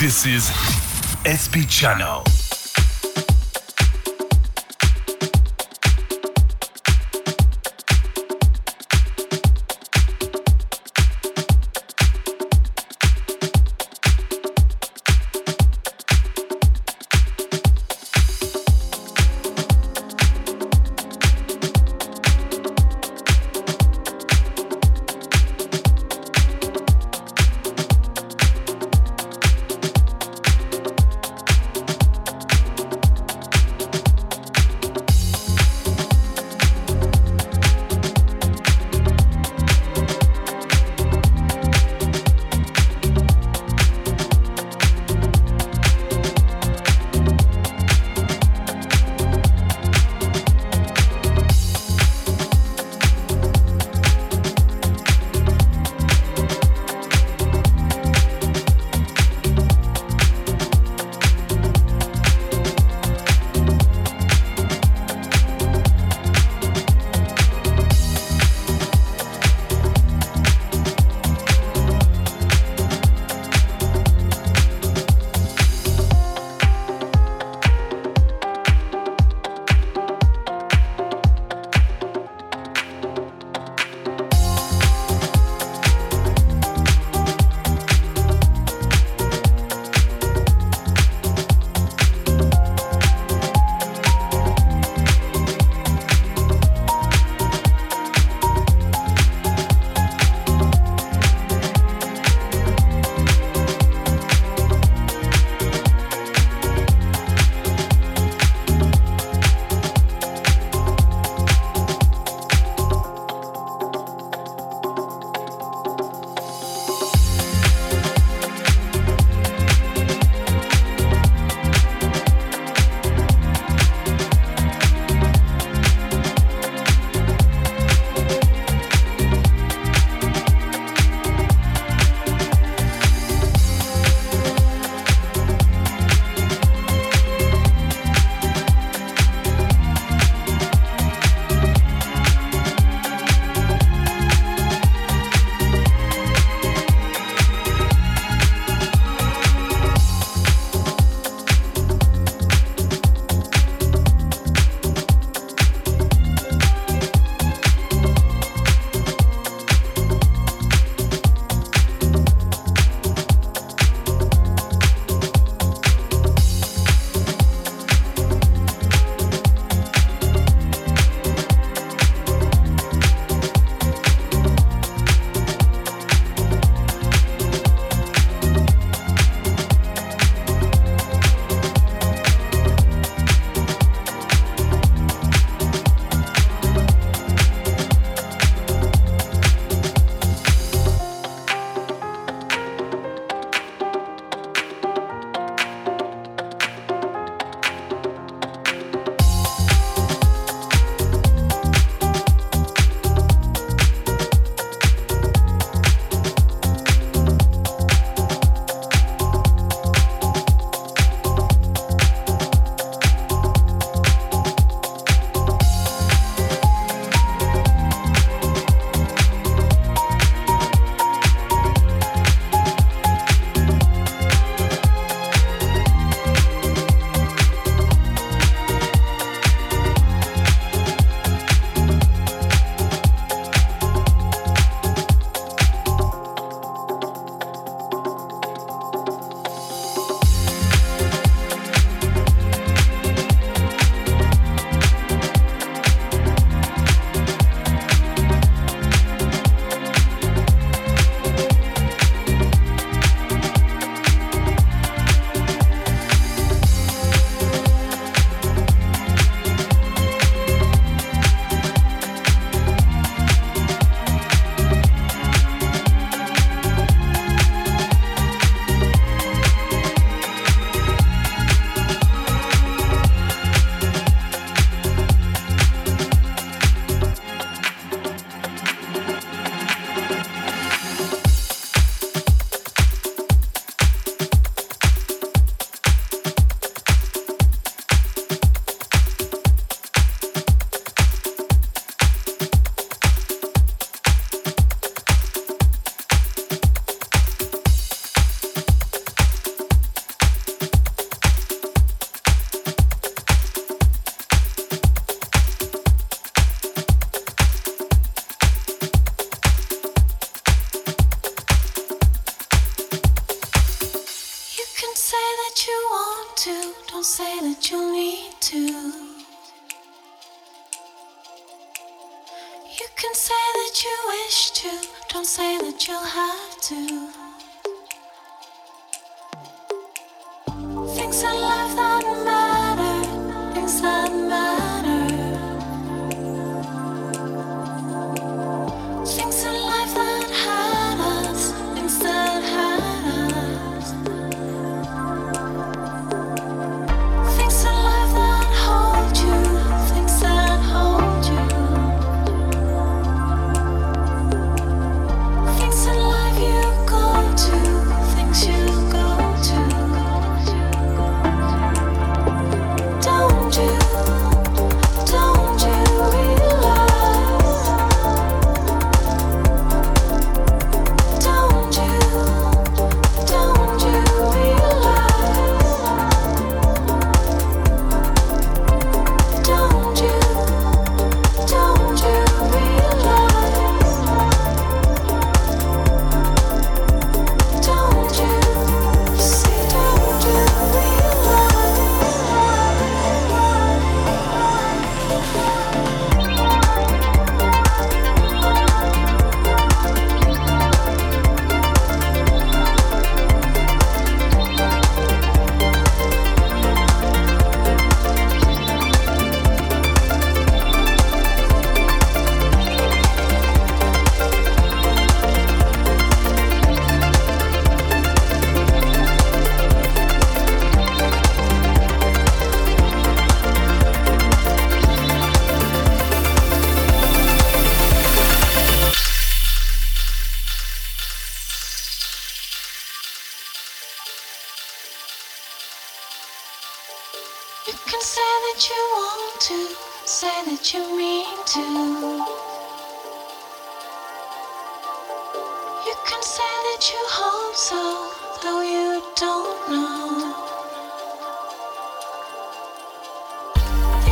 This is SP Channel.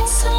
so